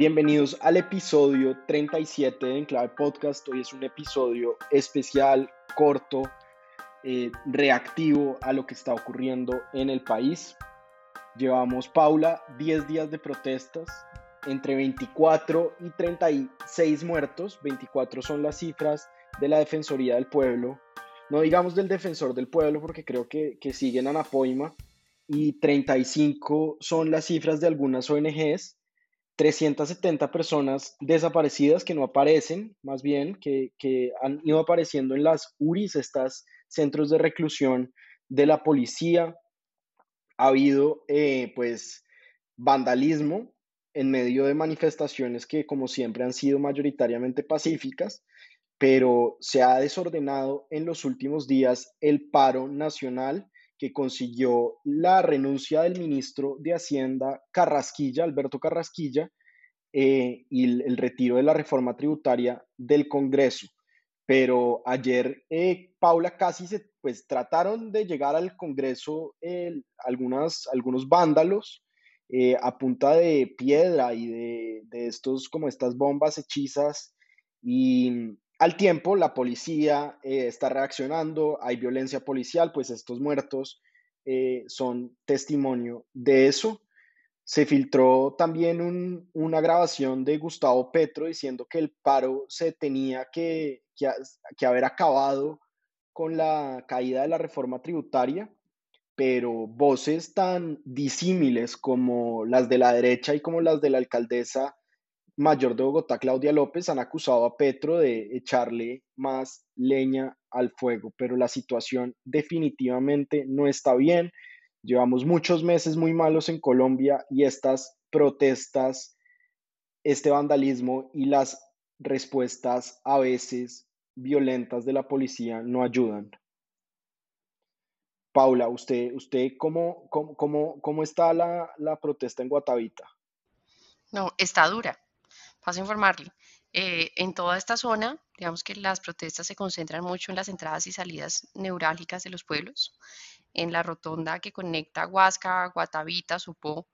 Bienvenidos al episodio 37 de Enclave Podcast. Hoy es un episodio especial, corto, eh, reactivo a lo que está ocurriendo en el país. Llevamos, Paula, 10 días de protestas, entre 24 y 36 muertos. 24 son las cifras de la Defensoría del Pueblo. No digamos del Defensor del Pueblo porque creo que, que siguen a Napoima. Y 35 son las cifras de algunas ONGs 370 personas desaparecidas que no aparecen, más bien, que, han ido apareciendo en las URIs, estos centros de reclusión de la policía. Ha habido, eh, pues, vandalismo en medio de manifestaciones que, como siempre, han sido mayoritariamente pacíficas, pero se ha desordenado en los últimos días el paro nacional que consiguió la renuncia del ministro de Hacienda Carrasquilla, Alberto Carrasquilla, eh, y el, retiro de la reforma tributaria del Congreso. Pero ayer, eh, Paula, casi se, pues trataron de llegar al Congreso algunas, algunos vándalos eh, a punta de piedra y de, de, estos, como estas bombas hechizas y al tiempo, la policía eh, está reaccionando, hay violencia policial, pues estos muertos eh, son testimonio de eso. Se filtró también una grabación de Gustavo Petro diciendo que el paro se tenía que, que haber acabado con la caída de la reforma tributaria, pero voces tan disímiles como las de la derecha y como las de la alcaldesa mayor de Bogotá, Claudia López, han acusado a Petro de echarle más leña al fuego, pero la situación definitivamente no está bien. Llevamos muchos meses muy malos en Colombia y estas protestas, este vandalismo y las respuestas a veces violentas de la policía no ayudan. Paula, ¿usted, usted cómo, cómo, cómo, está la, la protesta en Guatavita? No, está dura paso a informarle. Eh, en toda esta zona, digamos que las protestas se concentran mucho en las entradas y salidas neurálgicas de los pueblos. En la rotonda que conecta Huasca, Guatavita, Supó,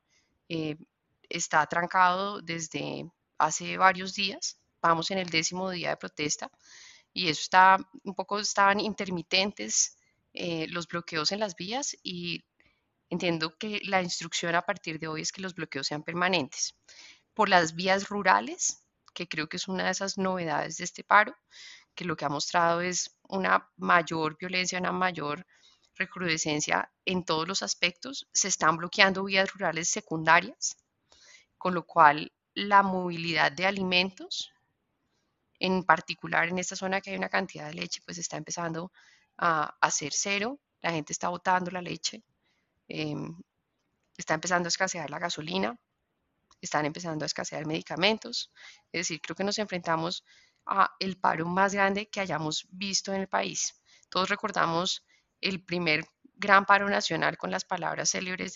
eh, está trancado desde hace varios días. Vamos en el décimo día de protesta y eso está un poco, estaban intermitentes eh, los bloqueos en las vías y entiendo que la instrucción a partir de hoy es que los bloqueos sean permanentes por las vías rurales, que creo que es una de esas novedades de este paro, que lo que ha mostrado es una mayor violencia, una mayor recrudescencia en todos los aspectos. Se están bloqueando vías rurales secundarias, con lo cual la movilidad de alimentos, en particular en esta zona que hay una cantidad de leche, pues está empezando a, ser cero. La gente está botando la leche, em, está empezando a escasear la gasolina están empezando a escasear medicamentos. Es decir, creo que nos enfrentamos a el paro más grande que hayamos visto en el país. Todos recordamos el primer gran paro nacional con las palabras célebres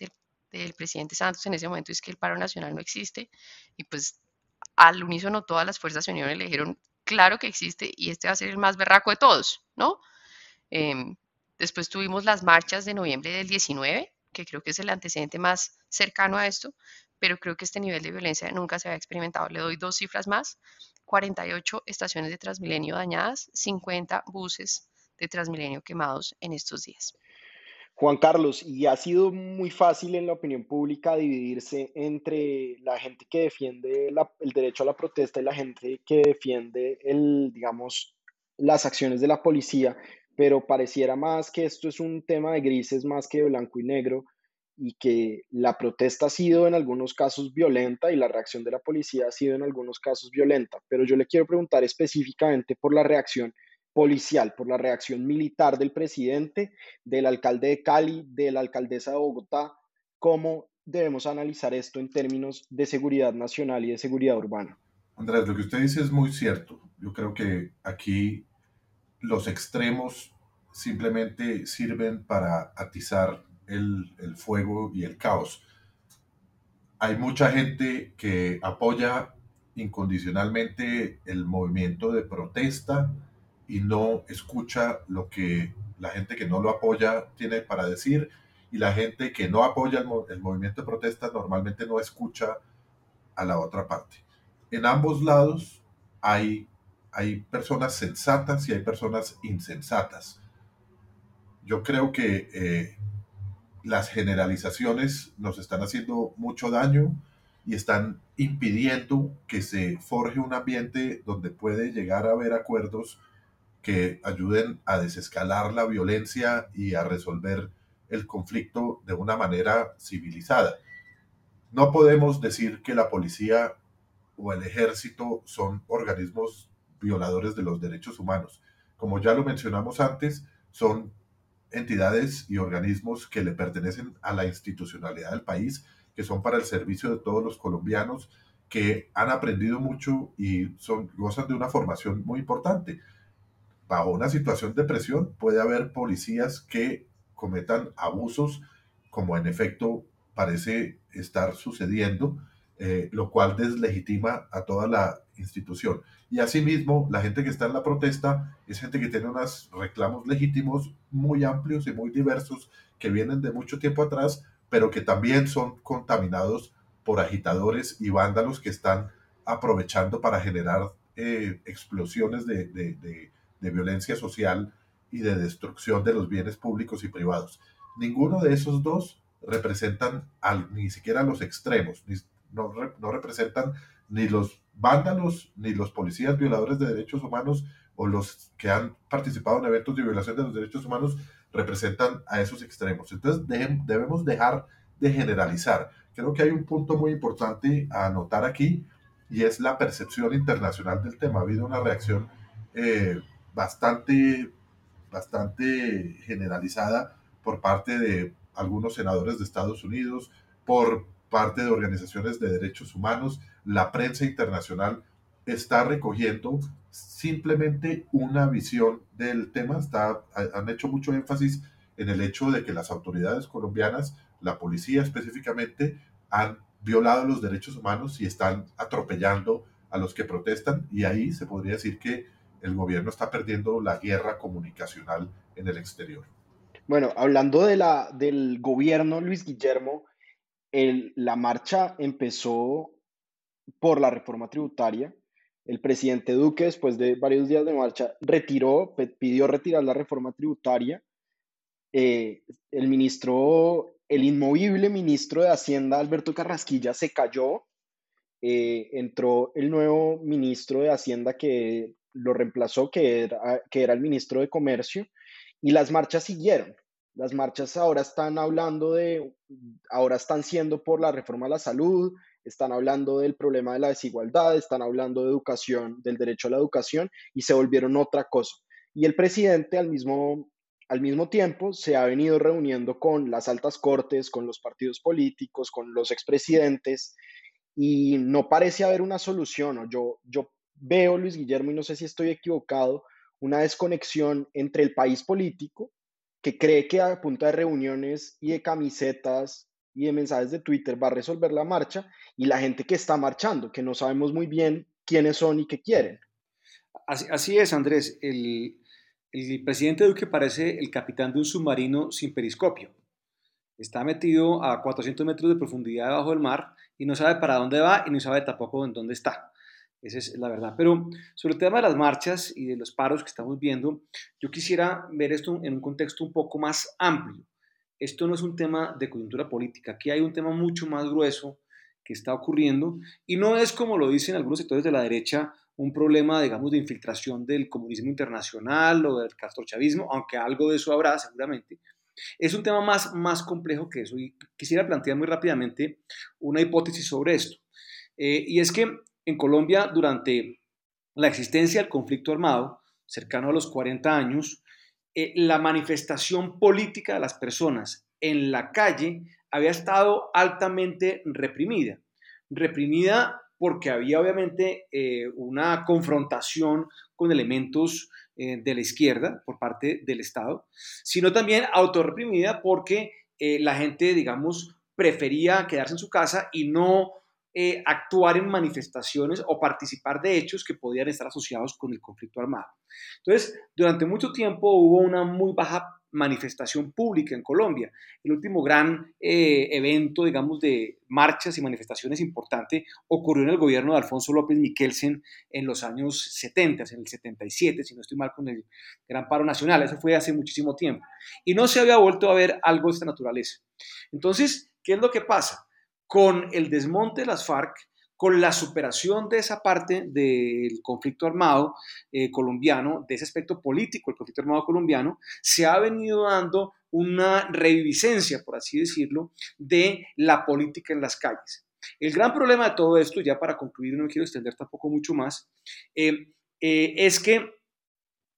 del, presidente Santos en ese momento, es que el paro nacional no existe. Y pues al unísono todas las fuerzas de unión le dijeron, claro que existe y este va a ser el más berraco de todos, ¿no? Em, después tuvimos las marchas de noviembre del 19, que creo que es el antecedente más cercano a esto, pero creo que este nivel de violencia nunca se había experimentado. Le doy dos cifras más, 48 estaciones de Transmilenio dañadas, 50 buses de Transmilenio quemados en estos días. Juan Carlos, y ha sido muy fácil en la opinión pública dividirse entre la gente que defiende el derecho a la protesta y la gente que defiende el, digamos, las acciones de la policía, pero pareciera más que esto es un tema de grises más que de blanco y negro y que la protesta ha sido en algunos casos violenta y la reacción de la policía ha sido en algunos casos violenta, pero yo le quiero preguntar específicamente por la reacción policial, por la reacción militar del presidente, del alcalde de Cali, de la alcaldesa de Bogotá, cómo debemos analizar esto en términos de seguridad nacional y de seguridad urbana? Andrés, lo que usted dice es muy cierto. Yo creo que aquí los extremos simplemente sirven para atizar el, fuego y el caos. Hay mucha gente que apoya incondicionalmente el movimiento de protesta y no escucha lo que la gente que no lo apoya tiene para decir y la gente que no apoya el, movimiento de protesta normalmente no escucha a la otra parte. En ambos lados hay, hay personas sensatas y hay personas insensatas. Yo creo que eh, las generalizaciones nos están haciendo mucho daño y están impidiendo que se forje un ambiente donde puede llegar a haber acuerdos que ayuden a desescalar la violencia y a resolver el conflicto de una manera civilizada. No podemos decir que la policía o el ejército son organismos violadores de los derechos humanos. Como ya lo mencionamos antes, son entidades y organismos que le pertenecen a la institucionalidad del país que son para el servicio de todos los colombianos, que han aprendido mucho y son, gozan de una formación muy importante. Bajo una situación de presión puede haber policías que cometan abusos, como en efecto parece estar sucediendo, eh, lo cual deslegitima a toda la institución. Y asimismo, la gente que está en la protesta es gente que tiene unos reclamos legítimos muy amplios y muy diversos que vienen de mucho tiempo atrás, pero que también son contaminados por agitadores y vándalos que están aprovechando para generar eh, explosiones de, de, violencia social y de destrucción de los bienes públicos y privados. Ninguno de esos dos representan al, ni siquiera los extremos, no, no representan ni los vándalos, ni los policías violadores de derechos humanos o los que han participado en eventos de violación de los derechos humanos, representan a esos extremos. Entonces debemos dejar de generalizar. Creo que hay un punto muy importante a anotar aquí y es la percepción internacional del tema. Ha habido una reacción eh, bastante, bastante generalizada por parte de algunos senadores de Estados Unidos, por parte de organizaciones de derechos humanos, la prensa internacional está recogiendo simplemente una visión del tema. Han hecho mucho énfasis en el hecho de que las autoridades colombianas, la policía específicamente, han violado los derechos humanos y están atropellando a los que protestan y ahí se podría decir que el gobierno está perdiendo la guerra comunicacional en el exterior. Bueno, hablando de la, del gobierno, Luis Guillermo, el, la marcha empezó por la reforma tributaria el presidente Duque, después de varios días de marcha, retiró, pidió retirar la reforma tributaria. Eh, el ministro, el inmovible ministro de Hacienda, Alberto Carrasquilla, se cayó. Eh, entró el nuevo ministro de Hacienda que lo reemplazó, era, que era el ministro de Comercio, y las marchas siguieron. Las marchas ahora están hablando de, ahora están siendo por la reforma a la salud, están hablando del problema de la desigualdad, están hablando de educación, del derecho a la educación y se volvieron otra cosa. Y el presidente al mismo, al mismo tiempo se ha venido reuniendo con las altas cortes, con los partidos políticos, con los expresidentes y no parece haber una solución. Yo, yo veo, Luis Guillermo, y no sé si estoy equivocado, una desconexión entre el país político, que cree que a punta de reuniones y de camisetas y de mensajes de Twitter va a resolver la marcha y la gente que está marchando, que no sabemos muy bien quiénes son y qué quieren. Así, es, Andrés. El, el, presidente Duque parece el capitán de un submarino sin periscopio. Está metido a 400 metros de profundidad debajo del mar y no sabe para dónde va y no sabe tampoco en dónde está. Esa es la verdad. Pero sobre el tema de las marchas y de los paros que estamos viendo, yo quisiera ver esto en un contexto un poco más amplio esto no es un tema de coyuntura política, aquí hay un tema mucho más grueso que está ocurriendo y no es como lo dicen algunos sectores de la derecha, un problema, digamos, de infiltración del comunismo internacional o del castrochavismo, aunque algo de eso habrá seguramente. Es un tema más, más complejo que eso y quisiera plantear muy rápidamente una hipótesis sobre esto. Eh, y es que en Colombia, durante la existencia del conflicto armado, cercano a los 40 años, eh, la manifestación política de las personas en la calle había estado altamente reprimida. Reprimida porque había obviamente eh, una confrontación con elementos eh, de la izquierda por parte del Estado, sino también autorreprimida porque la gente, digamos, prefería quedarse en su casa y no actuar en manifestaciones o participar de hechos que podían estar asociados con el conflicto armado. Entonces, durante mucho tiempo hubo una muy baja manifestación pública en Colombia. El último gran eh, evento, digamos, de marchas y manifestaciones importante ocurrió en el gobierno de Alfonso López Miquelsen en los años 70, en el 77, si no estoy mal con el gran paro nacional. Eso fue hace muchísimo tiempo. Y no se había vuelto a ver algo de esta naturaleza. Entonces, ¿qué es lo que pasa? Con el desmonte de las FARC, con la superación de esa parte del conflicto armado eh, colombiano, de ese aspecto político del conflicto armado colombiano, se ha venido dando una reviviscencia, por así decirlo, de la política en las calles. El gran problema de todo esto, ya para concluir, no me quiero extender tampoco mucho más, eh, eh, es, que,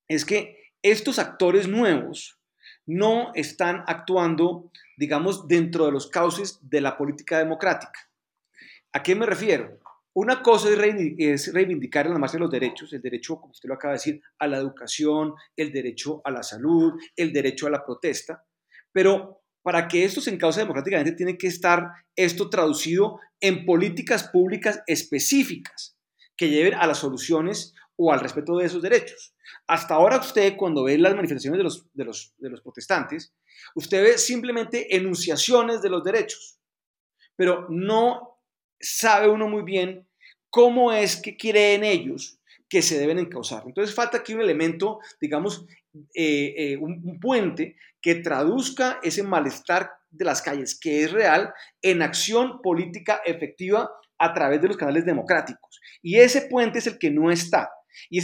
es que estos actores nuevos no están actuando, digamos, dentro de los cauces de la política democrática. ¿A qué me refiero? Una cosa es reivindicar en la marcha los derechos, el derecho, como usted lo acaba de decir, a la educación, el derecho a la salud, el derecho a la protesta, pero para que esto se encauce democráticamente tiene que estar esto traducido en políticas públicas específicas que lleven a las soluciones o al respeto de esos derechos. Hasta ahora usted cuando ve las manifestaciones de los, de los, de los protestantes, usted ve simplemente enunciaciones de los derechos, pero no sabe uno muy bien cómo es que creen ellos que se deben encauzar. Entonces falta aquí un elemento, digamos, eh, eh, un, puente que traduzca ese malestar de las calles, que es real, en acción política efectiva a través de los canales democráticos. Y ese puente es el que no está. Y,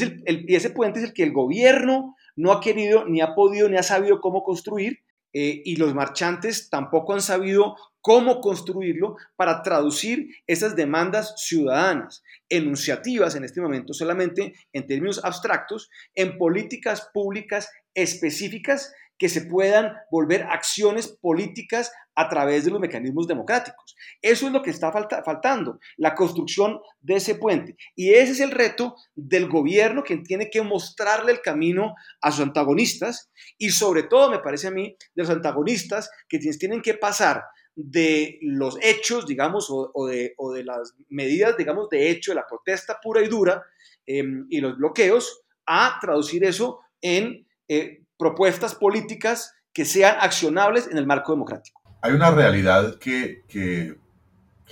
ese puente es el que el gobierno no ha querido, ni ha podido, ni ha sabido cómo construir, eh, y los marchantes tampoco han sabido cómo construirlo para traducir esas demandas ciudadanas, enunciativas en este momento solamente en términos abstractos, en políticas públicas específicas que se puedan volver acciones políticas a través de los mecanismos democráticos. Eso es lo que está faltando, la construcción de ese puente. Y ese es el reto del gobierno que tiene que mostrarle el camino a sus antagonistas y sobre todo, me parece a mí, de los antagonistas que tienen que pasar de los hechos, digamos, o, de, las medidas, digamos, de hecho, de la protesta pura y dura em, y los bloqueos, a traducir eso en eh, propuestas políticas que sean accionables en el marco democrático. Hay una realidad que, que,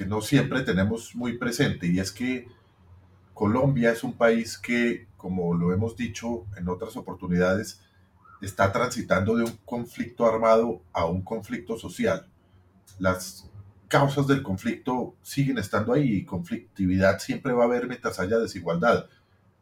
no siempre tenemos muy presente y es que Colombia es un país que, como lo hemos dicho en otras oportunidades, está transitando de un conflicto armado a un conflicto social. Las causas del conflicto siguen estando ahí y conflictividad siempre va a haber mientras haya desigualdad.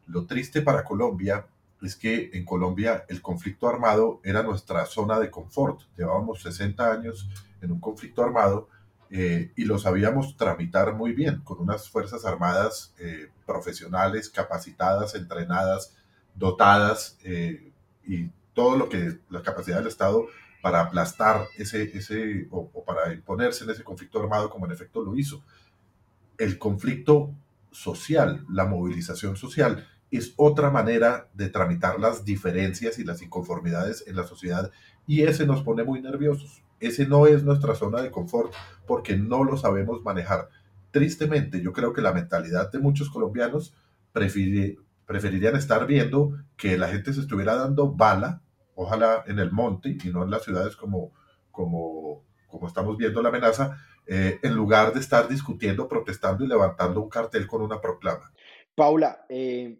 Lo triste para Colombia es que en Colombia el conflicto armado era nuestra zona de confort. Llevábamos 60 años en un conflicto armado eh, y lo sabíamos tramitar muy bien, con unas Fuerzas Armadas eh, profesionales, capacitadas, entrenadas, dotadas eh, y todo lo que la capacidad del Estado para aplastar ese, ese o, o para imponerse en ese conflicto armado como en efecto lo hizo. El conflicto social, la movilización social, es otra manera de tramitar las diferencias y las inconformidades en la sociedad y ese nos pone muy nerviosos. Ese no es nuestra zona de confort porque no lo sabemos manejar. Tristemente, yo creo que la mentalidad de muchos colombianos preferirían estar viendo que la gente se estuviera dando bala, ojalá en el monte y no en las ciudades como, como, como estamos viendo la amenaza, eh, en lugar de estar discutiendo, protestando y levantando un cartel con una proclama. Paula, eh,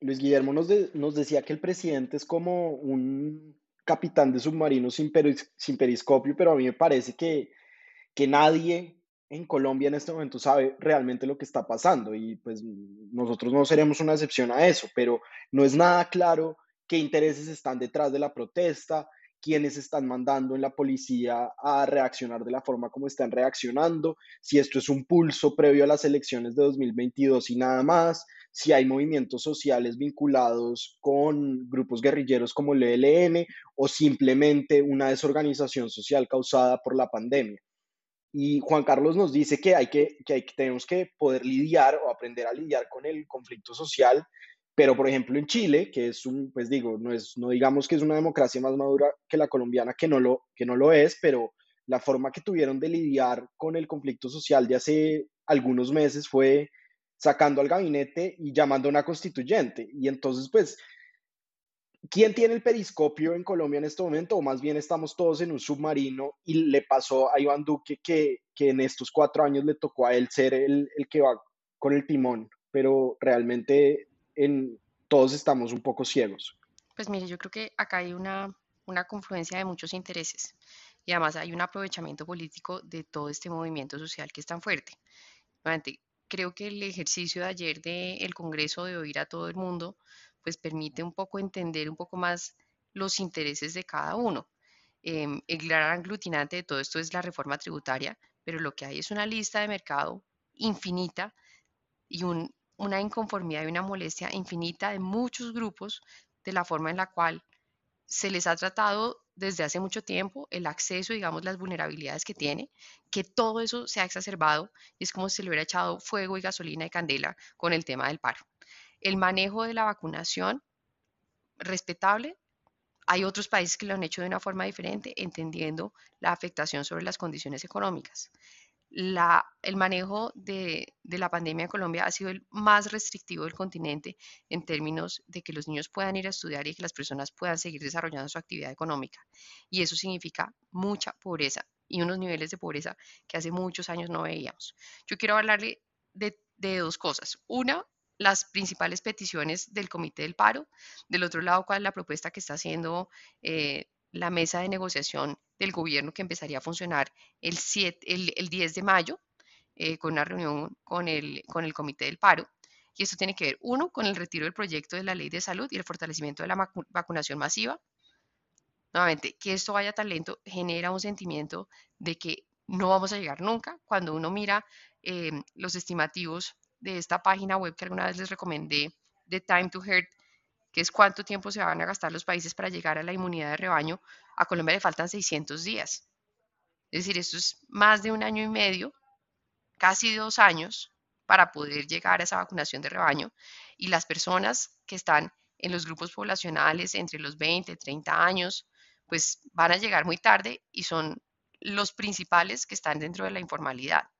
Luis Guillermo nos, nos decía que el presidente es como un capitán de submarino sin, sin periscopio, pero a mí me parece que, que nadie en Colombia en este momento sabe realmente lo que está pasando y pues nosotros no seremos una excepción a eso, pero no es nada claro qué intereses están detrás de la protesta, quiénes están mandando en la policía a reaccionar de la forma como están reaccionando, si esto es un pulso previo a las elecciones de 2022 y nada más, si hay movimientos sociales vinculados con grupos guerrilleros como el ELN o simplemente una desorganización social causada por la pandemia. Y Juan Carlos nos dice que, hay que, que, tenemos que poder lidiar o aprender a lidiar con el conflicto social, pero por ejemplo en Chile, que es un, pues digo, no, es, no digamos que es una democracia más madura que la colombiana, que no, lo, que no lo es, pero la forma que tuvieron de lidiar con el conflicto social de hace algunos meses fue sacando al gabinete y llamando a una constituyente. Y entonces, pues, ¿quién tiene el periscopio en Colombia en este momento? O más bien estamos todos en un submarino y le pasó a Iván Duque que, que en estos cuatro años le tocó a él ser el, el que va con el timón, pero realmente en, todos estamos un poco ciegos. Pues mire, yo creo que acá hay una, una confluencia de muchos intereses y además hay un aprovechamiento político de todo este movimiento social que es tan fuerte. Creo que el ejercicio de ayer del Congreso de oír a todo el mundo, pues permite un poco entender un poco más los intereses de cada uno. Em, el gran aglutinante de todo esto es la reforma tributaria, pero lo que hay es una lista de mercado infinita y una inconformidad y una molestia infinita de muchos grupos de la forma en la cual se les ha tratado desde hace mucho tiempo, el acceso, digamos, las vulnerabilidades que tiene, que todo eso se ha exacerbado y es como si le hubiera echado fuego y gasolina y candela con el tema del paro. El manejo de la vacunación, respetable. Hay otros países que lo han hecho de una forma diferente, entendiendo la afectación sobre las condiciones económicas el manejo de, la pandemia en Colombia ha sido el más restrictivo del continente en términos de que los niños puedan ir a estudiar y que las personas puedan seguir desarrollando su actividad económica. Y eso significa mucha pobreza y unos niveles de pobreza que hace muchos años no veíamos. Yo quiero hablarle de, dos cosas. Una, las principales peticiones del Comité del Paro. Del otro lado, cuál es la propuesta que está haciendo eh, la mesa de negociación del gobierno que empezaría a funcionar el, 7, el, 10 de mayo eh, con una reunión con el, Comité del Paro. Y esto tiene que ver, uno, con el retiro del proyecto de la ley de salud y el fortalecimiento de la vacunación masiva. Nuevamente, que esto vaya tan lento genera un sentimiento de que no vamos a llegar nunca. Cuando uno mira eh, los estimativos de esta página web que alguna vez les recomendé, de Time to Hurt, que es cuánto tiempo se van a gastar los países para llegar a la inmunidad de rebaño, a Colombia le faltan 600 días. Es decir, esto es más de un año y medio, casi dos años, para poder llegar a esa vacunación de rebaño. Y las personas que están en los grupos poblacionales entre los 20 y 30 años, pues van a llegar muy tarde y son los principales que están dentro de la informalidad.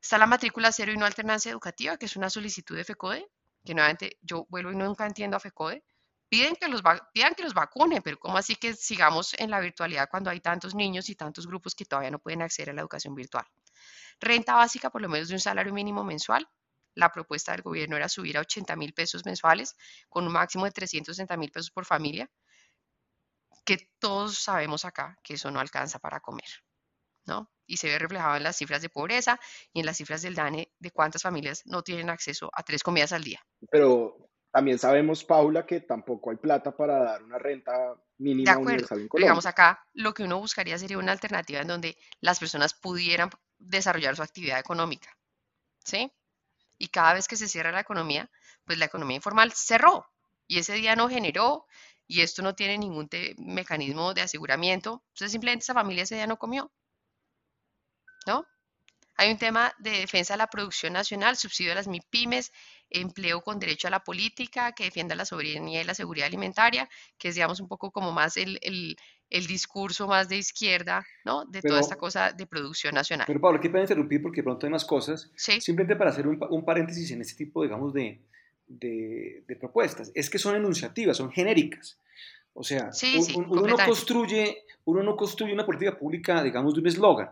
Está la matrícula cero y no alternancia educativa, que es una solicitud de FECODE, que nuevamente yo vuelvo y nunca entiendo a FECODE, piden que los, pidan que los vacunen, pero ¿cómo así que sigamos en la virtualidad cuando hay tantos niños y tantos grupos que todavía no pueden acceder a la educación virtual? Renta básica por lo menos de un salario mínimo mensual. La propuesta del gobierno era subir a 80 mil pesos mensuales con un máximo de 360 mil pesos por familia, que todos sabemos acá que eso no alcanza para comer, ¿no? y se ve reflejado en las cifras de pobreza y en las cifras del DANE de cuántas familias no tienen acceso a tres comidas al día. Pero también sabemos, Paula, que tampoco hay plata para dar una renta mínima de universal en Colombia. Digamos acá, lo que uno buscaría sería una alternativa en donde las personas pudieran desarrollar su actividad económica, ¿sí? Y cada vez que se cierra la economía, pues la economía informal cerró y ese día no generó y esto no tiene ningún mecanismo de aseguramiento, entonces simplemente esa familia ese día no comió. ¿No? Hay un tema de defensa de la producción nacional, subsidio a las MIPIMES, empleo con derecho a la política, que defienda la soberanía y la seguridad alimentaria, que es, digamos, un poco como más el, discurso más de izquierda, ¿no? De toda esta cosa de producción nacional. Pero Pablo, aquí puedo interrumpir porque pronto hay más cosas. Simplemente para hacer un, paréntesis en este tipo, digamos, de, propuestas. Es que son enunciativas, son genéricas. O sea, uno, no construye, uno no construye una política pública, digamos, de un eslogan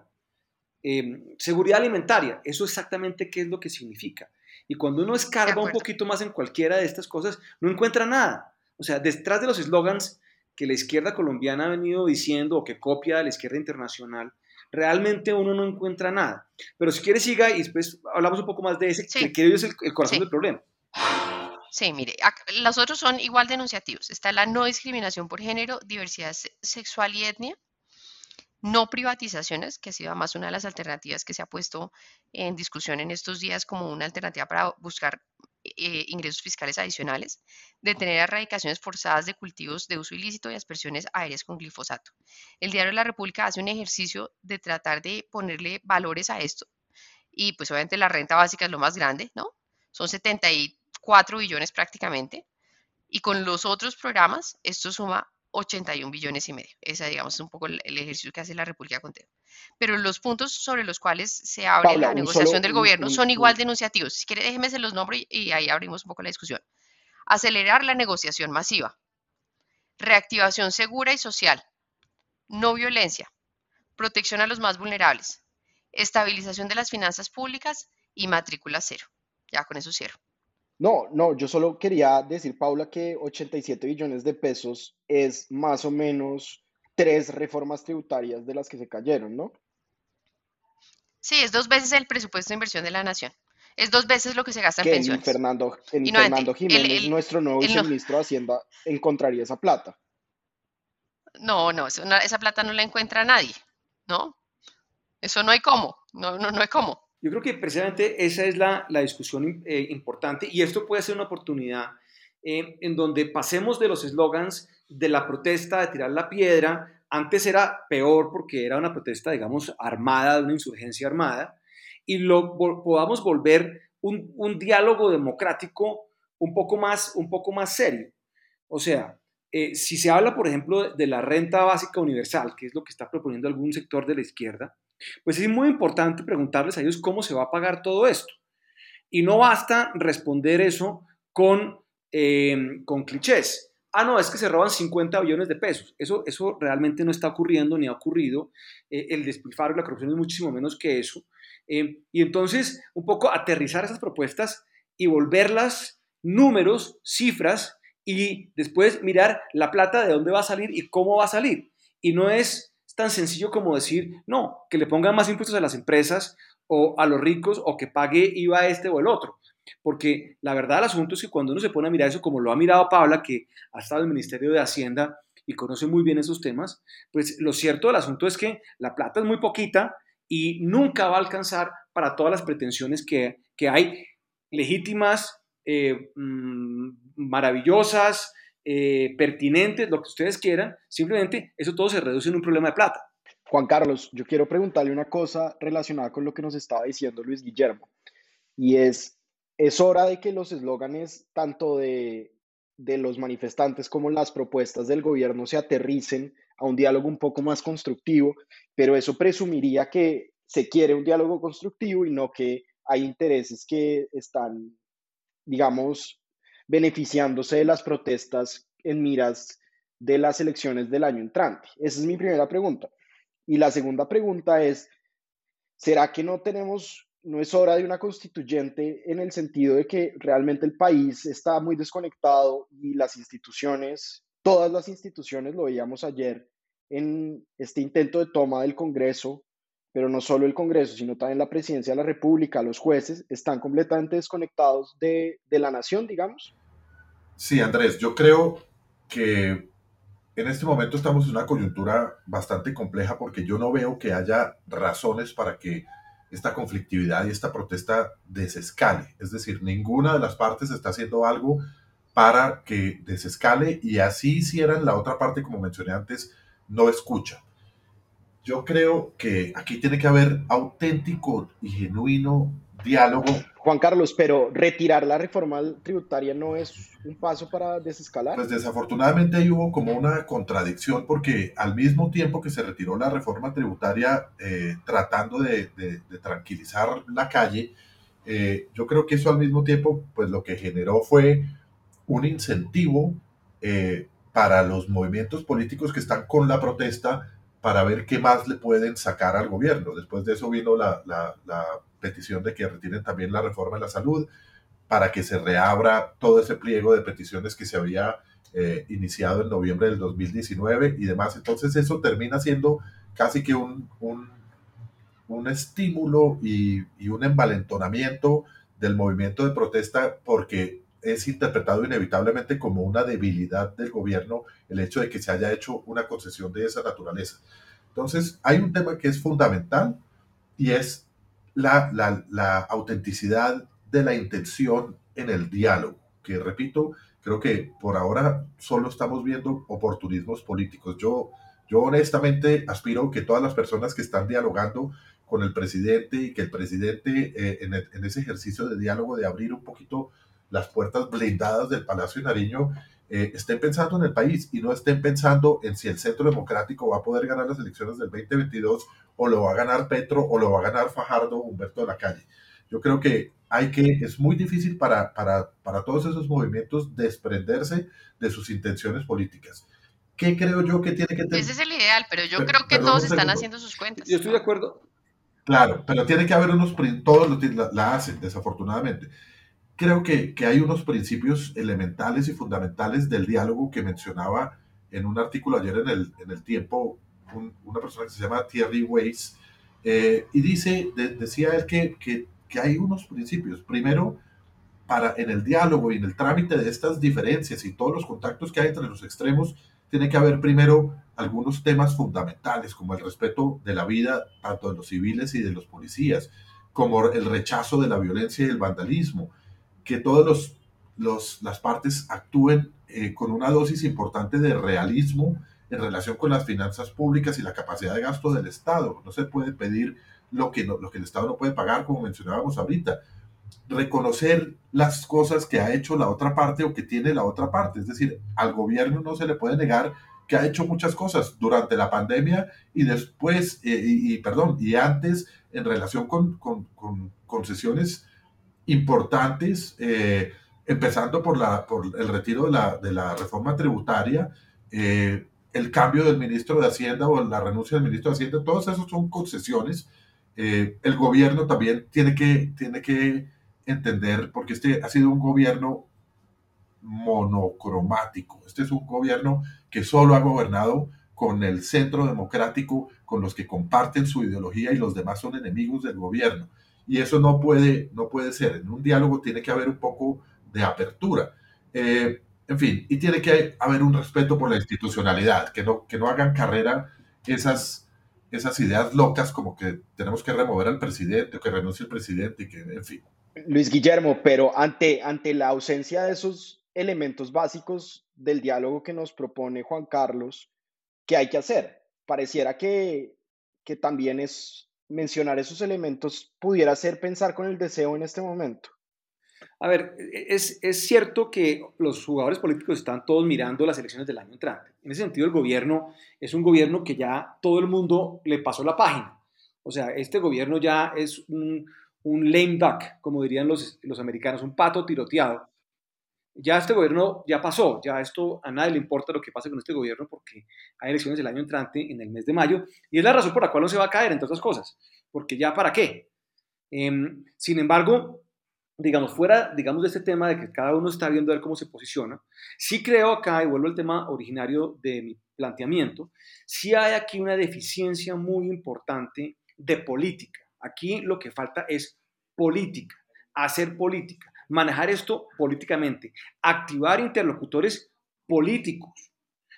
Em, seguridad alimentaria, eso exactamente qué es lo que significa. Y cuando uno escarba un poquito más en cualquiera de estas cosas, no encuentra nada. O sea, detrás de los eslogans que la izquierda colombiana ha venido diciendo o que copia de la izquierda internacional, realmente uno no encuentra nada. Pero si quiere siga y después hablamos un poco más de ese, que creo es el, corazón del problema. Sí, mire, los otros son igual denunciativos. Está la no discriminación por género, diversidad sexual y etnia, no privatizaciones, que ha sido más una de las alternativas que se ha puesto en discusión en estos días como una alternativa para buscar eh, ingresos fiscales adicionales, detener erradicaciones forzadas de cultivos de uso ilícito y aspersiones aéreas con glifosato. El Diario de la República hace un ejercicio de tratar de ponerle valores a esto y pues obviamente la renta básica es lo más grande, ¿no? Son 74 billones prácticamente y con los otros programas esto suma 81 billones y medio. Ese, digamos, es un poco el, ejercicio que hace la República con Pero los puntos sobre los cuales se abre la negociación del gobierno son igual denunciativos. Si quiere, déjeme se los nombro y, ahí abrimos un poco la discusión. Acelerar la negociación masiva. Reactivación segura y social. No violencia. Protección a los más vulnerables. Estabilización de las finanzas públicas y matrícula cero. Ya con eso cierro. No, no, yo solo quería decir, Paula, que 87 billones de pesos es más o menos tres reformas tributarias de las que se cayeron, ¿no? Sí, es dos veces el presupuesto de inversión de la nación. Es dos veces lo que se gasta en pensiones. Fernando, en Fernando Jiménez, nuestro nuevo viceministro de Hacienda, encontraría esa plata. No, no, esa plata no la encuentra nadie, ¿no? Eso no hay cómo, no, no, no hay cómo. Yo creo que precisamente esa es la, la discusión eh, importante y esto puede ser una oportunidad eh, en donde pasemos de los eslogans de la protesta, de tirar la piedra. Antes era peor porque era una protesta, digamos, armada, una insurgencia armada, y lo podamos volver un, un, diálogo democrático un poco más, un poco más serio. O sea, eh, si se habla, por ejemplo, de la renta básica universal, que es lo que está proponiendo algún sector de la izquierda, pues es muy importante preguntarles a ellos cómo se va a pagar todo esto. Y no basta responder eso con, em, con clichés. Ah, no, es que se roban 50 billones de pesos. Eso, eso realmente no está ocurriendo ni ha ocurrido. Eh, el despilfarro y la corrupción es muchísimo menos que eso. Em, y entonces, un poco aterrizar esas propuestas y volverlas números, cifras, y después mirar la plata de dónde va a salir y cómo va a salir. Y no es tan sencillo como decir, no, que le pongan más impuestos a las empresas o a los ricos o que pague IVA este o el otro. Porque la verdad del asunto es que cuando uno se pone a mirar eso, como lo ha mirado Paula, que ha estado en el Ministerio de Hacienda y conoce muy bien esos temas, pues lo cierto del asunto es que la plata es muy poquita y nunca va a alcanzar para todas las pretensiones que, hay legítimas, eh, mm, maravillosas, eh, pertinentes, lo que ustedes quieran, simplemente eso todo se reduce en un problema de plata. Juan Carlos, yo quiero preguntarle una cosa relacionada con lo que nos estaba diciendo Luis Guillermo, y es, es hora de que los eslóganes tanto de, de los manifestantes como las propuestas del gobierno se aterricen a un diálogo un poco más constructivo, pero eso presumiría que se quiere un diálogo constructivo y no que hay intereses que están, digamos, beneficiándose de las protestas en miras de las elecciones del año entrante? Esa es mi primera pregunta. Y la segunda pregunta es, ¿será que no tenemos, no es hora de una constituyente en el sentido de que realmente el país está muy desconectado y las instituciones, todas las instituciones, lo veíamos ayer en este intento de toma del Congreso, pero no solo el Congreso, sino también la presidencia de la República, los jueces, están completamente desconectados de, la nación, digamos? Sí, Andrés, yo creo que en este momento estamos en una coyuntura bastante compleja porque yo no veo que haya razones para que esta conflictividad y esta protesta desescale. Es decir, ninguna de las partes está haciendo algo para que desescale y así hicieran la otra parte, como mencioné antes, no escucha. Yo creo que aquí tiene que haber auténtico y genuino diálogo. Juan Carlos, pero retirar la reforma tributaria no es un paso para desescalar. Pues desafortunadamente ahí hubo como una contradicción porque al mismo tiempo que se retiró la reforma tributaria eh, tratando de, tranquilizar la calle, eh, yo creo que eso al mismo tiempo pues lo que generó fue un incentivo eh, para los movimientos políticos que están con la protesta para ver qué más le pueden sacar al gobierno. Después de eso vino la, petición de que retiren también la reforma de la salud para que se reabra todo ese pliego de peticiones que se había eh, iniciado en noviembre del 2019 y demás. Entonces eso termina siendo casi que un, estímulo y, y, un envalentonamiento del movimiento de protesta porque es interpretado inevitablemente como una debilidad del gobierno el hecho de que se haya hecho una concesión de esa naturaleza. Entonces, hay un tema que es fundamental y es la, la, autenticidad de la intención en el diálogo, que repito, creo que por ahora solo estamos viendo oportunismos políticos. Yo, yo honestamente aspiro que todas las personas que están dialogando con el presidente y que el presidente eh, en, en, ese ejercicio de diálogo de abrir un poquito las puertas blindadas del Palacio de Nariño eh, estén pensando en el país y no estén pensando en si el Centro Democrático va a poder ganar las elecciones del 2022 o lo va a ganar Petro o lo va a ganar Fajardo o Humberto de la Calle. Yo creo que hay que, es muy difícil para, para, para todos esos movimientos desprenderse de sus intenciones políticas. ¿Qué creo yo que tiene que tener? Ese es el ideal, pero yo creo que todos están haciendo sus cuentas. Yo estoy de acuerdo. Claro, pero tiene que haber unos, todos la, la hacen, desafortunadamente creo que, que, hay unos principios elementales y fundamentales del diálogo que mencionaba en un artículo ayer en el, en el tiempo una persona que se llama Thierry Weiss, eh, y dice, decía él que, que, que, hay unos principios. Primero, para en el diálogo y en el trámite de estas diferencias y todos los contactos que hay entre los extremos, tiene que haber primero algunos temas fundamentales, como el respeto de la vida tanto de los civiles y de los policías, como el rechazo de la violencia y el vandalismo, que todas las partes actúen eh, con una dosis importante de realismo en relación con las finanzas públicas y la capacidad de gasto del Estado. No se puede pedir lo que, el Estado no puede pagar, como mencionábamos ahorita. Reconocer las cosas que ha hecho la otra parte o que tiene la otra parte. Es decir, al gobierno no se le puede negar que ha hecho muchas cosas durante la pandemia y después, eh, y, perdón, y antes en relación con, con, con concesiones importantes, eh, empezando por, la, por el retiro de la, reforma tributaria, eh, el cambio del ministro de Hacienda o la renuncia del ministro de Hacienda, todos esos son concesiones. Eh, el gobierno también tiene que, tiene que entender, porque este ha sido un gobierno monocromático. Este es un gobierno que solo ha gobernado con el centro democrático, con los que comparten su ideología y los demás son enemigos del gobierno. Y eso no puede, no puede ser. En un diálogo tiene que haber un poco de apertura. Eh, en fin, y tiene que haber un respeto por la institucionalidad, que no, que no hagan carrera esas, esas ideas locas como que tenemos que remover al presidente o que renuncie el presidente y que, en fin. Luis Guillermo, pero ante, ante la ausencia de esos elementos básicos del diálogo que nos propone Juan Carlos, ¿qué hay que hacer? Pareciera que, que también es mencionar esos elementos pudiera ser pensar con el deseo en este momento? A ver, es, es, cierto que los jugadores políticos están todos mirando las elecciones del año entrante. En ese sentido, el gobierno es un gobierno que ya todo el mundo le pasó la página. O sea, este gobierno ya es un, un lame duck, como dirían los, los americanos, un pato tiroteado ya este gobierno ya pasó, ya esto a nadie le importa lo que pase con este gobierno porque hay elecciones el año entrante en el mes de mayo y es la razón por la cual no se va a caer, entre otras cosas, porque ya para qué. Em, sin embargo, digamos, fuera, digamos, de este tema de que cada uno está viendo a ver cómo se posiciona, sí creo acá, y vuelvo al tema originario de mi planteamiento, sí hay aquí una deficiencia muy importante de política. Aquí lo que falta es política, hacer política manejar esto políticamente, activar interlocutores políticos,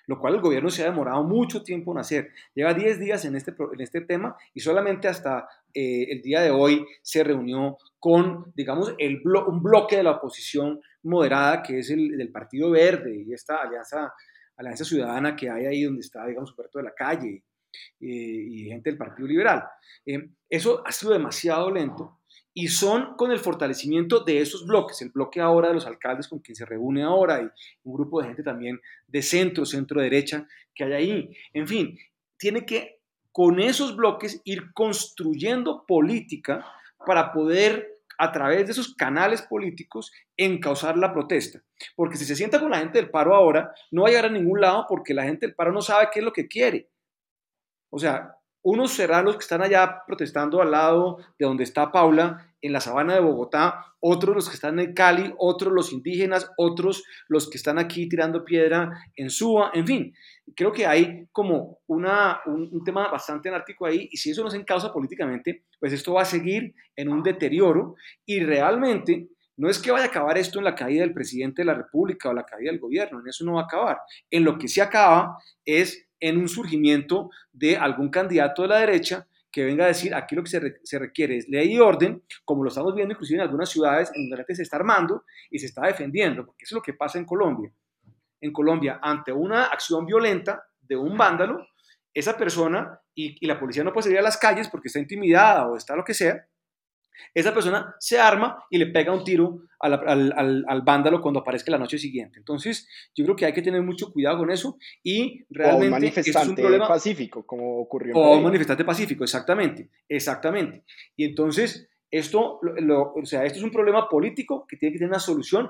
lo cual el gobierno se ha demorado mucho tiempo en hacer. Lleva 10 días en este, en este tema y solamente hasta eh, el día de hoy se reunió con, digamos, un bloque de la oposición moderada, que es el del Partido Verde y esta alianza, alianza ciudadana que hay ahí donde está, digamos, Humberto de la Calle eh, y gente del Partido Liberal. Eh, eso ha sido demasiado lento y son con el fortalecimiento de esos bloques, el bloque ahora de los alcaldes con quien se reúne ahora y un grupo de gente también de centro, centro derecha que hay ahí. En fin, tiene que con esos bloques ir construyendo política para poder a través de esos canales políticos encauzar la protesta. Porque si se sienta con la gente del paro ahora, no va a llegar a ningún lado porque la gente del paro no sabe qué es lo que quiere. O sea, unos serán los que están allá protestando al lado de donde está Paula en la sabana de Bogotá, otros los que están en Cali, otros los indígenas, otros los que están aquí tirando piedra en Suba, en fin, creo que hay como una, un, tema bastante anárquico ahí y si eso no se encausa políticamente, pues esto va a seguir en un deterioro y realmente no es que vaya a acabar esto en la caída del presidente de la República o la caída del gobierno, en eso no va a acabar. En lo que sí acaba es en un surgimiento de algún candidato de la derecha que venga a decir aquí lo que se, requiere es ley y orden, como lo estamos viendo inclusive en algunas ciudades en donde se está armando y se está defendiendo, porque eso es lo que pasa en Colombia. En Colombia, ante una acción violenta de un vándalo, esa persona y, y la policía no puede salir a las calles porque está intimidada o está lo que sea, esa persona se arma y le pega un tiro al, vándalo cuando aparezca la noche siguiente. Entonces, yo creo que hay que tener mucho cuidado con eso y realmente... O un manifestante pacífico, como ocurrió. o un manifestante pacífico, exactamente, exactamente. Y entonces, esto, o sea, esto es un problema político que tiene que tener una solución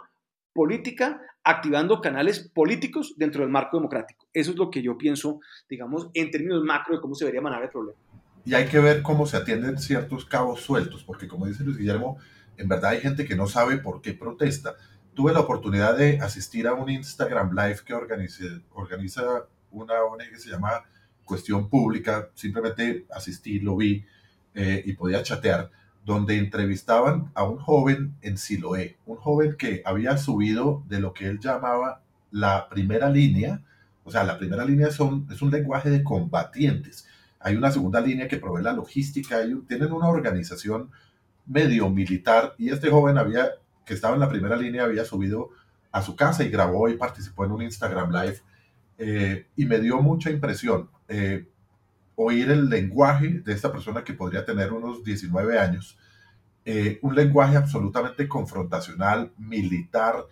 política activando canales políticos dentro del marco democrático. Eso es lo que yo pienso, digamos, en términos macro de cómo se debería manejar el problema y hay que ver cómo se atienden ciertos cabos sueltos, porque como dice Luis Guillermo, en verdad hay gente que no sabe por qué protesta. Tuve la oportunidad de asistir a un Instagram Live que organiza una ONG que se llama Cuestión Pública, simplemente asistí, lo vi eh, y podía chatear, donde entrevistaban a un joven en Siloé, un joven que había subido de lo que él llamaba la primera línea, o sea, la primera línea son, es un lenguaje de combatientes hay una segunda línea que provee la logística, tienen una organización medio militar y este joven había, que estaba en la primera línea había subido a su casa y grabó y participó en un Instagram Live eh, y me dio mucha impresión eh, oír el lenguaje de esta persona que podría tener unos 19 años, eh, un lenguaje absolutamente confrontacional, militar,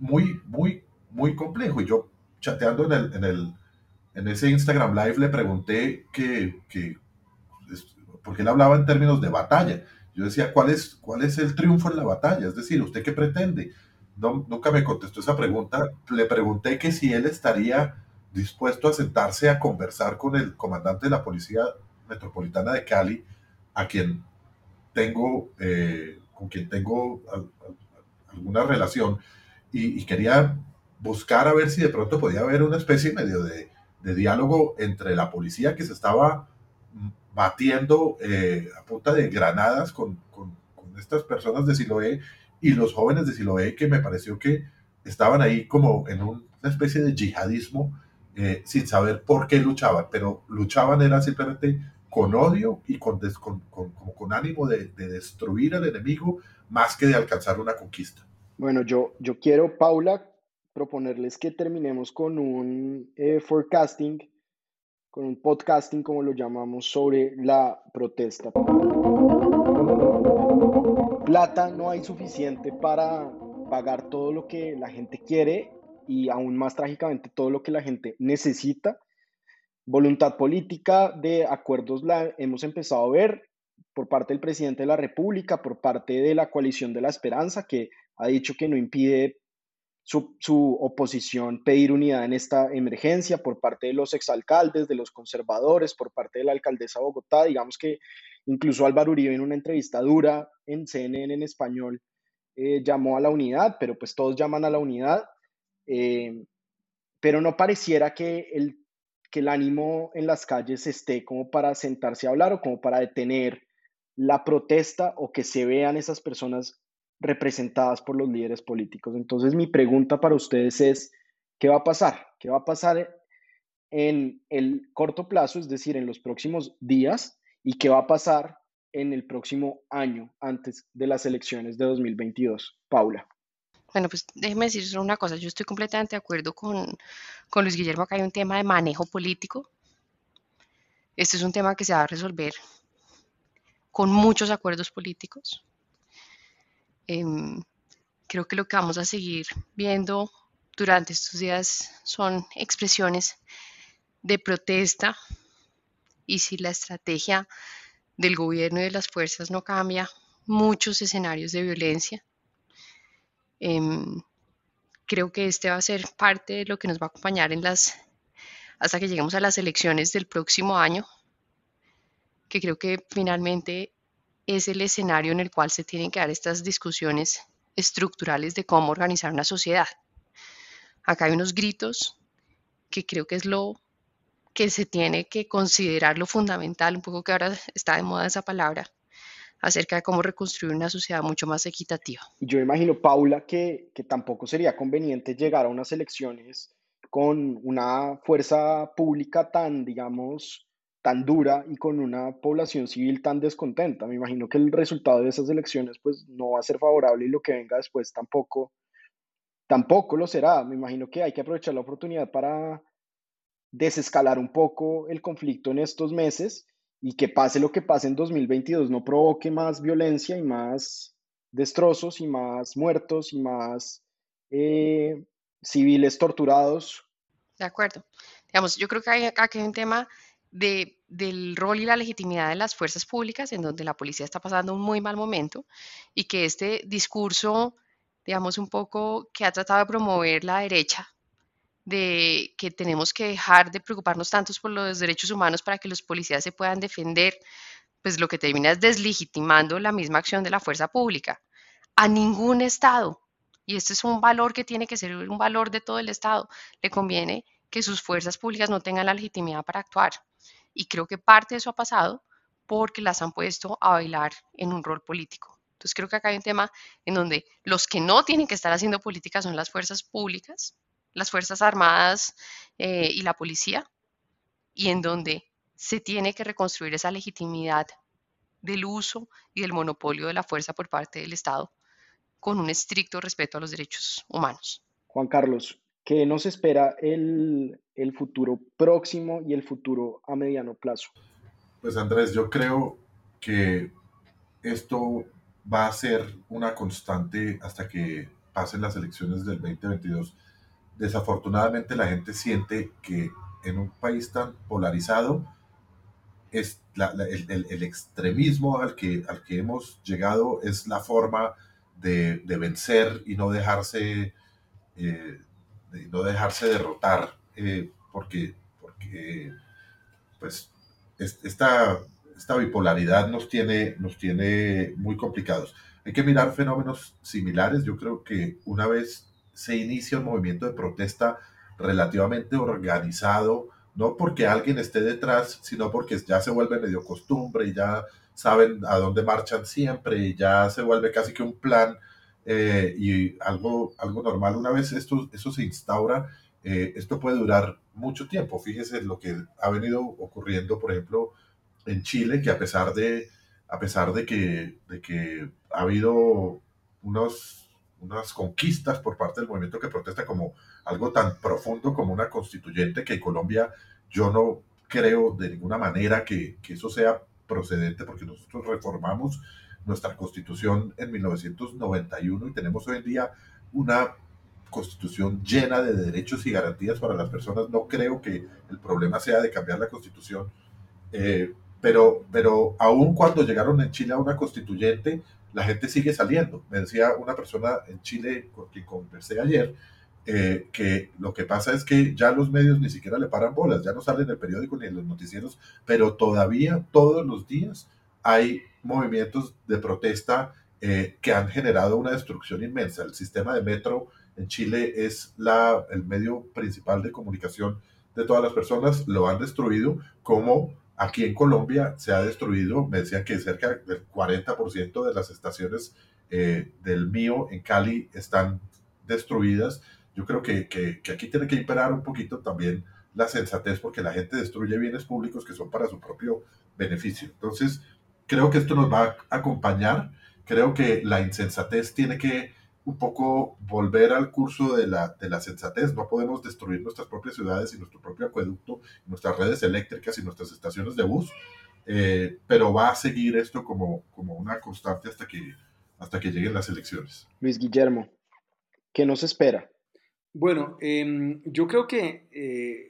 muy, muy, muy complejo. Y yo chateando en el, en el en ese Instagram Live le pregunté que, que porque él hablaba en términos de batalla. Yo decía, ¿cuál es, ¿cuál es el triunfo en la batalla? Es decir, ¿usted qué pretende? Nunca me contestó esa pregunta. Le pregunté que si él estaría dispuesto a sentarse a conversar con el comandante de la Policía Metropolitana de Cali, a quien tengo, eh, con quien tengo alguna relación, y, y, quería buscar a ver si de pronto podía haber una especie medio de, de diálogo entre la policía que se estaba batiendo eh, a punta de granadas con, con, estas personas de Siloé y los jóvenes de Siloé que me pareció que estaban ahí como en una especie de yihadismo eh, sin saber por qué luchaban, pero luchaban era simplemente con odio y con, con, con ánimo de, de, destruir al enemigo más que de alcanzar una conquista. Bueno, yo, yo quiero, Paula, proponerles que terminemos con un eh, forecasting, con un podcasting, como lo llamamos, sobre la protesta. Plata no hay suficiente para pagar todo lo que la gente quiere y aún más trágicamente todo lo que la gente necesita. Voluntad política de acuerdos la hemos empezado a ver por parte del presidente de la República, por parte de la coalición de la esperanza, que ha dicho que no impide su, oposición pedir unidad en esta emergencia por parte de los exalcaldes, de los conservadores, por parte de la alcaldesa de Bogotá. Digamos que incluso Álvaro Uribe en una entrevista dura en CNN en español eh, llamó a la unidad, pero pues todos llaman a la unidad. Eh, pero no pareciera que el, que el ánimo en las calles esté como para sentarse a hablar o como para detener la protesta o que se vean esas personas representadas por los líderes políticos. Entonces mi pregunta para ustedes es, ¿qué va a pasar? ¿Qué va a pasar en el corto plazo, es decir, en los próximos días? ¿Y qué va a pasar en el próximo año antes de las elecciones de 2022? Paula. Bueno, pues déjeme decir solo una cosa. Yo estoy completamente de acuerdo con, con Luis Guillermo. Acá hay un tema de manejo político. Este es un tema que se va a resolver con muchos acuerdos políticos. Em, creo que lo que vamos a seguir viendo durante estos días son expresiones de protesta y si la estrategia del gobierno y de las fuerzas no cambia, muchos escenarios de violencia. Em, creo que este va a ser parte de lo que nos va a acompañar hasta que lleguemos a las elecciones del próximo año, que creo que finalmente es el escenario en el cual se tienen que dar estas discusiones estructurales de cómo organizar una sociedad. Acá hay unos gritos que creo que es lo que se tiene que considerar lo fundamental, un poco que ahora está de moda esa palabra, acerca de cómo reconstruir una sociedad mucho más equitativa. Yo imagino, Paula, que, que tampoco sería conveniente llegar a unas elecciones con una fuerza pública tan, digamos, tan dura y con una población civil tan descontenta. Me imagino que el resultado de esas elecciones pues no va a ser favorable y lo que venga después tampoco, tampoco lo será. Me imagino que hay que aprovechar la oportunidad para desescalar un poco el conflicto en estos meses y que pase lo que pase en 2022 no provoque más violencia y más destrozos y más muertos y más eh, civiles torturados. De acuerdo. Digamos, yo creo que hay acá hay un tema de, del rol y la legitimidad de las fuerzas públicas, en donde la policía está pasando un muy mal momento y que este discurso, digamos, un poco que ha tratado de promover la derecha, de que tenemos que dejar de preocuparnos tantos por los derechos humanos para que los policías se puedan defender, pues lo que termina es deslegitimando la misma acción de la fuerza pública. A ningún Estado, y este es un valor que tiene que ser un valor de todo el Estado, le conviene que sus fuerzas públicas no tengan la legitimidad para actuar. Y creo que parte de eso ha pasado porque las han puesto a bailar en un rol político. Entonces creo que acá hay un tema en donde los que no tienen que estar haciendo política son las fuerzas públicas, las Fuerzas Armadas eh, y la policía, y en donde se tiene que reconstruir esa legitimidad del uso y del monopolio de la fuerza por parte del Estado con un estricto respeto a los derechos humanos. Juan Carlos, ¿qué nos espera el, el futuro próximo y el futuro a mediano plazo? Pues Andrés, yo creo que esto va a ser una constante hasta que pasen las elecciones del 2022. Desafortunadamente la gente siente que en un país tan polarizado es el, el, extremismo al que, al que hemos llegado es la forma de, de vencer y no dejarse, eh, no dejarse derrotar, eh, porque, porque pues esta, esta bipolaridad nos tiene, nos tiene muy complicados. Hay que mirar fenómenos similares. Yo creo que una vez se inicia un movimiento de protesta relativamente organizado, no porque alguien esté detrás, sino porque ya se vuelve medio costumbre y ya saben a dónde marchan siempre y ya se vuelve casi que un plan eh, y algo, algo normal. Una vez esto, eso se instaura, eh, esto puede durar mucho tiempo. Fíjese lo que ha venido ocurriendo, por ejemplo, en Chile, que a pesar de, a pesar de, que, de que ha habido unos, unas conquistas por parte del movimiento que protesta como algo tan profundo como una constituyente que en Colombia yo no creo de ninguna manera que, que eso sea procedente porque nosotros reformamos nuestra constitución en 1991 y tenemos hoy en día una constitución llena de derechos y garantías para las personas. No creo que el problema sea de cambiar la constitución, eh, pero, pero aún cuando llegaron en Chile a una constituyente, la gente sigue saliendo. Me decía una persona en Chile con quien conversé ayer, eh, que lo que pasa es que ya los medios ni siquiera le paran bolas, ya no salen en el periódico ni en los noticieros, pero todavía todos los días hay movimientos de protesta eh, que han generado una destrucción inmensa. El sistema de metro en Chile es la, el medio principal de comunicación de todas las personas, lo han destruido, como aquí en Colombia se ha destruido, me decían que cerca del 40% de las estaciones eh, del mío en Cali están destruidas yo creo que, que, aquí tiene que imperar un poquito también la sensatez porque la gente destruye bienes públicos que son para su propio beneficio. Entonces, creo que esto nos va a acompañar. Creo que la insensatez tiene que un poco volver al curso de la, de la sensatez. No podemos destruir nuestras propias ciudades y nuestro propio acueducto, nuestras redes eléctricas y nuestras estaciones de bus, eh, pero va a seguir esto como, como una constante hasta que, hasta que lleguen las elecciones. Luis Guillermo, ¿qué nos espera? Bueno, em, yo creo que eh,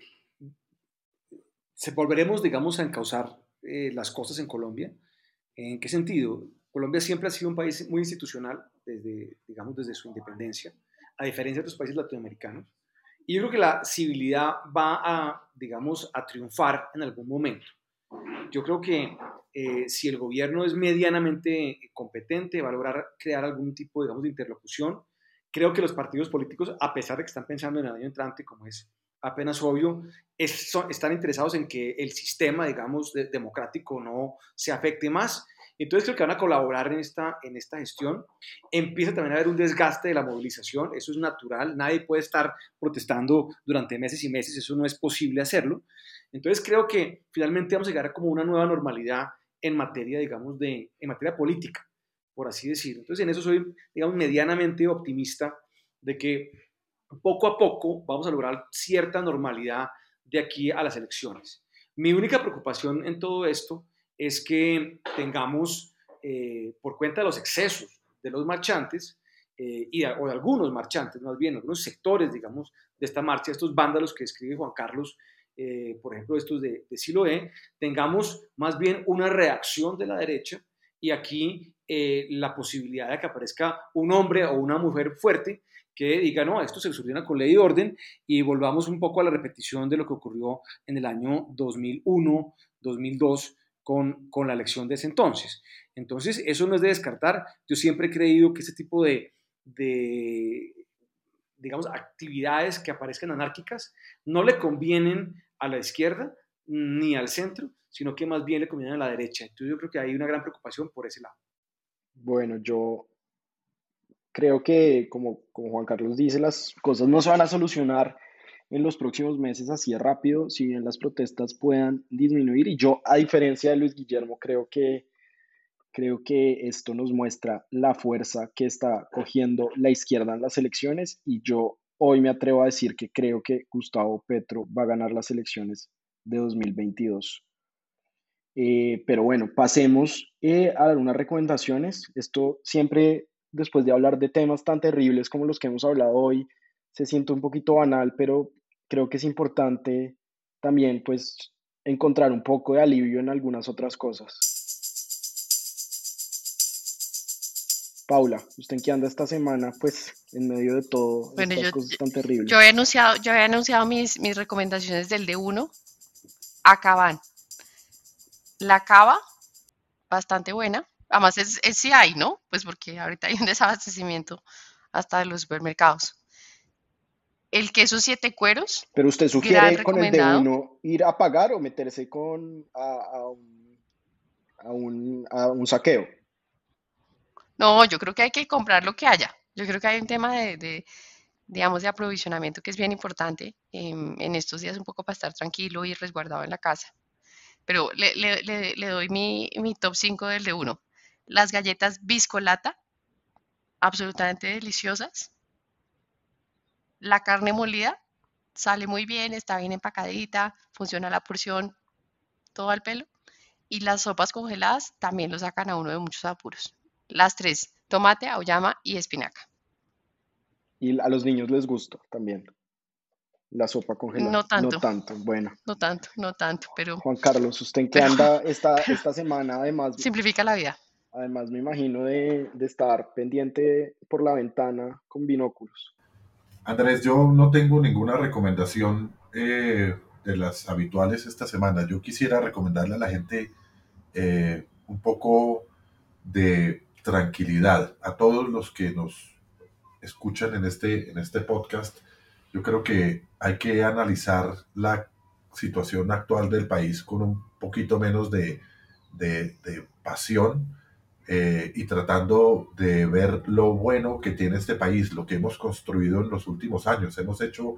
se volveremos, digamos, a encauzar eh, las cosas en Colombia. ¿En qué sentido? Colombia siempre ha sido un país muy institucional desde, digamos, desde su independencia, a diferencia de otros países latinoamericanos. Y yo creo que la civilidad va a, digamos, a triunfar en algún momento. Yo creo que eh, si el gobierno es medianamente competente, va a lograr crear algún tipo, digamos, de interlocución Creo que los partidos políticos, a pesar de que están pensando en el año entrante, como es apenas obvio, están interesados en que el sistema, digamos, democrático no se afecte más Entonces creo que van a colaborar en esta, en esta gestión. Empieza también a haber un desgaste de la movilización, eso es natural, nadie puede estar protestando durante meses y meses, eso no es posible hacerlo. Entonces creo que finalmente vamos a llegar a como una nueva normalidad en materia, digamos, de, en materia política, por así decirlo. Entonces en eso soy, digamos, medianamente optimista de que poco a poco vamos a lograr cierta normalidad de aquí a las elecciones. Mi única preocupación en todo esto es que tengamos, eh, por cuenta de los excesos de los marchantes, eh, y o de algunos marchantes, más bien, algunos sectores, digamos, de esta marcha, estos vándalos que escribe Juan Carlos, eh, por ejemplo, estos de, de Siloé, tengamos más bien una reacción de la derecha y aquí la posibilidad de que aparezca un hombre o una mujer fuerte que diga, no, esto se soluciona con ley y orden y volvamos un poco a la repetición de lo que ocurrió en el año 2001, 2002 con, con la elección de ese entonces. Entonces, eso no es de descartar. Yo siempre he creído que este tipo de, de digamos, actividades que aparezcan anárquicas no le convienen a la izquierda ni al centro, sino que más bien le convienen a la derecha. Entonces yo creo que hay una gran preocupación por ese lado. Bueno, yo creo que, como, como Juan Carlos dice, las cosas no se van a solucionar en los próximos meses así rápido, si bien las protestas puedan disminuir. Y yo, a diferencia de Luis Guillermo, creo que, creo que esto nos muestra la fuerza que está cogiendo la izquierda en las elecciones. Y yo hoy me atrevo a decir que creo que Gustavo Petro va a ganar las elecciones de 2022. Eh, pero bueno, pasemos eh, a algunas recomendaciones. Esto siempre después de hablar de temas tan terribles como los que hemos hablado hoy, se siente un poquito banal, pero creo que es importante también pues encontrar un poco de alivio en algunas otras cosas. Paula, ¿usted en qué anda esta semana? Pues en medio de todo estas cosas tan terribles. Yo había anunciado, yo había anunciado mis, mis recomendaciones del D1. Acá van. La cava, bastante buena. Además, es, es sí hay, ¿no? Pues porque ahorita hay un desabastecimiento hasta de los supermercados. El queso siete cueros. Pero usted sugiere con el de uno ir a pagar o meterse con a, un, a, un, saqueo. No, yo creo que hay que comprar lo que haya. Yo creo que hay un tema de, digamos, de aprovisionamiento que es bien importante em, en estos días un poco para estar tranquilo y resguardado en la casa. Pero le, le, doy mi, mi top 5 del de uno las galletas biscolata, absolutamente deliciosas. La carne molida sale muy bien, está bien empacadita, funciona la porción, todo al pelo. Y las sopas congeladas también lo sacan a uno de muchos apuros. Las tres, tomate, auyama y espinaca. Y a los niños les gusta también la sopa congelada. No tanto. No tanto, bueno. No tanto, no tanto, pero... Juan Carlos, ¿usted en qué anda esta, esta semana además? Simplifica la vida. Además, me imagino de, estar pendiente por la ventana con binóculos. Andrés, yo no tengo ninguna recomendación eh, de las habituales esta semana. Yo quisiera recomendarle a la gente eh, un poco de tranquilidad. A todos los que nos escuchan en este, en este podcast, yo creo que hay que analizar la situación actual del país con un poquito menos de, de, de pasión eh, y tratando de ver lo bueno que tiene este país, lo que hemos construido en los últimos años. Hemos hecho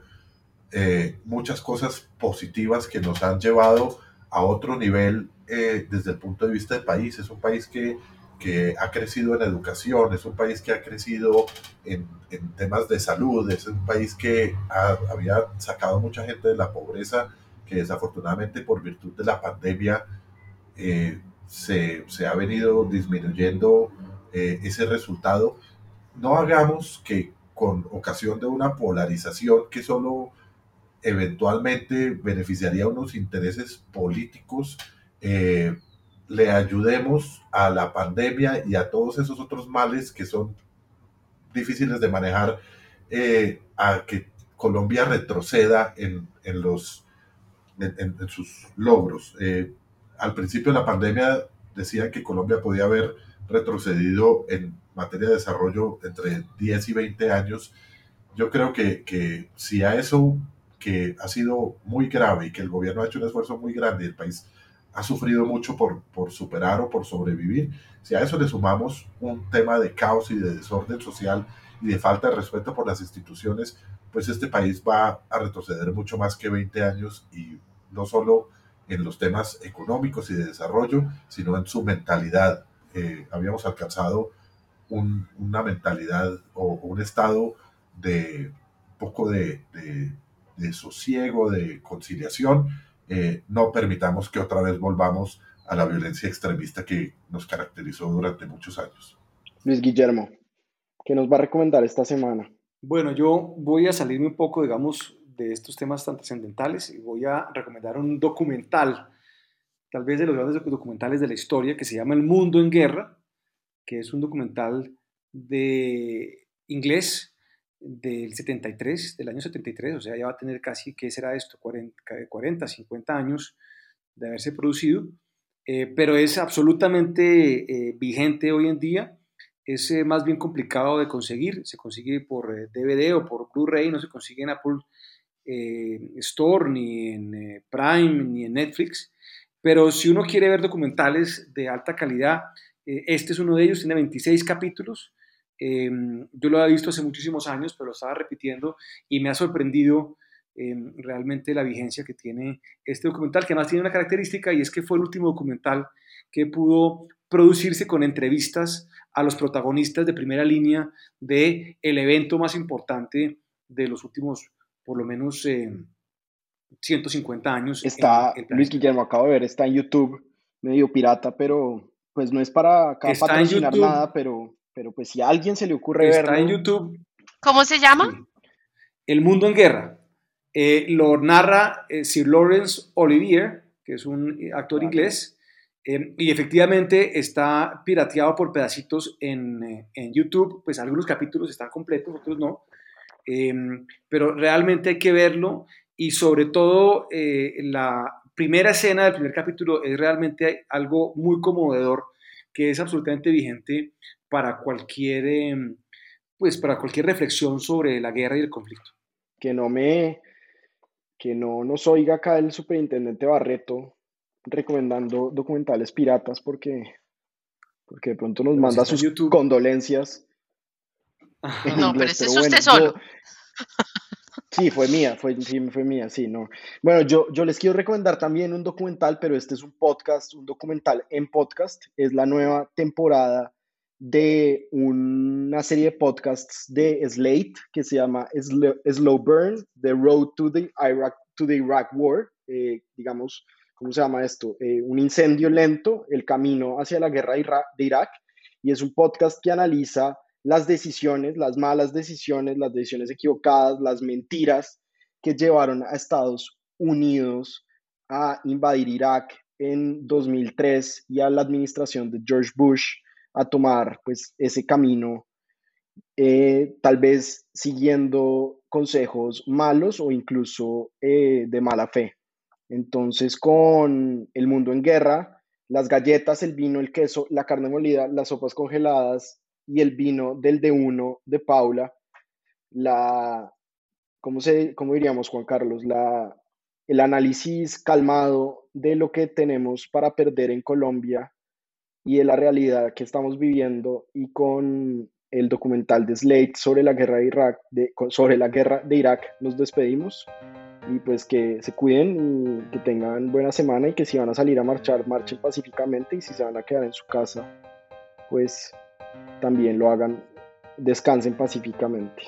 eh, muchas cosas positivas que nos han llevado a otro nivel eh, desde el punto de vista del país. Es un país que, que, ha crecido en educación, es un país que ha crecido en, en temas de salud, es un país que había sacado mucha gente de la pobreza, que desafortunadamente por virtud de la pandemia se, ha venido disminuyendo eh, ese resultado. No hagamos que con ocasión de una polarización que solo eventualmente beneficiaría a unos intereses políticos, eh, le ayudemos a la pandemia y a todos esos otros males que son difíciles de manejar, eh, a que Colombia retroceda en, los, en, sus logros al principio de la pandemia decían que Colombia podía haber retrocedido en materia de desarrollo entre 10 y 20 años. Yo creo que, si a eso que ha sido muy grave y que el gobierno ha hecho un esfuerzo muy grande y el país ha sufrido mucho por, por superar o por sobrevivir. Si a eso le sumamos un tema de caos y de desorden social y de falta de respeto por las instituciones, pues este país va a retroceder mucho más que 20 años y no solo en los temas económicos y de desarrollo, sino en su mentalidad. Eh, habíamos alcanzado una mentalidad o un estado de poco de, de, sosiego, de conciliación. Eh, no permitamos que otra vez volvamos a la violencia extremista que nos caracterizó durante muchos años. Luis Guillermo, ¿qué nos va a recomendar esta semana? Bueno, yo voy a salirme un poco, digamos, de estos temas tan trascendentales y voy a recomendar un documental, tal vez de los grandes documentales de la historia, que se llama El Mundo en Guerra, que es un documental de inglés del 73, del año 73, o sea, ya va a tener casi, ¿qué será esto? 40, 40 50 años de haberse producido, eh, pero es absolutamente eh, vigente hoy en día, es eh, más bien complicado de conseguir, se consigue por DVD o por Blu-ray, no se consigue en Apple Store, ni en Prime, ni en Netflix, pero si uno quiere ver documentales de alta calidad, este es uno de ellos, tiene 26 capítulos, Em, yo lo había visto hace muchísimos años, pero lo estaba repitiendo y me ha sorprendido em, realmente la vigencia que tiene este documental, que además tiene una característica y es que fue el último documental que pudo producirse con entrevistas a los protagonistas de primera línea de el evento más importante de los últimos, por lo menos, 150 em, años. Está, Luis Guillermo, acabo de ver, está en YouTube, medio pirata, pero pues no es para acá patrocinar nada, pero pero pues si a alguien se le ocurre Está Está en YouTube. ¿Cómo se llama? El mundo en guerra. Eh, lo narra eh, Sir Lawrence Olivier, que es un actor inglés, eh, y efectivamente está pirateado por pedacitos en, en, YouTube, pues algunos capítulos están completos, otros no, em, pero realmente hay que verlo y sobre todo la primera escena del primer capítulo es realmente algo muy conmovedor que es absolutamente vigente para cualquier, em, pues para cualquier reflexión sobre la guerra y el conflicto. Que no me, que no nos oiga acá el superintendente Barreto recomendando documentales piratas porque, porque de pronto nos manda sus condolencias. No, pero ese es usted solo. Sí, fue mía, fue, sí, fue mía, sí, no. Bueno, yo, yo les quiero recomendar también un documental, pero este es un podcast, un documental en podcast. Es la nueva temporada de una serie de podcasts de Slate que se llama Slow, Burn, The Road to the Iraq, to the Iraq War, eh, digamos, ¿cómo se llama esto? Eh, un incendio lento, el camino hacia la guerra de Irak, y es un podcast que analiza las decisiones, las malas decisiones, las decisiones equivocadas, las mentiras que llevaron a Estados Unidos a invadir Irak en 2003 y a la administración de George Bush a tomar pues ese camino, eh, tal vez siguiendo consejos malos o incluso eh, de mala fe. Entonces, con el mundo en guerra, las galletas, el vino, el queso, la carne molida, las sopas congeladas y el vino del de uno de Paula, la, ¿cómo, se, cómo diríamos, Juan Carlos? La, el análisis calmado de lo que tenemos para perder en Colombia y de la realidad que estamos viviendo y con el documental de Slate sobre la guerra de Irak, sobre la guerra de Irak, nos despedimos y pues que se cuiden que tengan buena semana y que si van a salir a marchar, marchen pacíficamente y si se van a quedar en su casa, pues también lo hagan, descansen pacíficamente.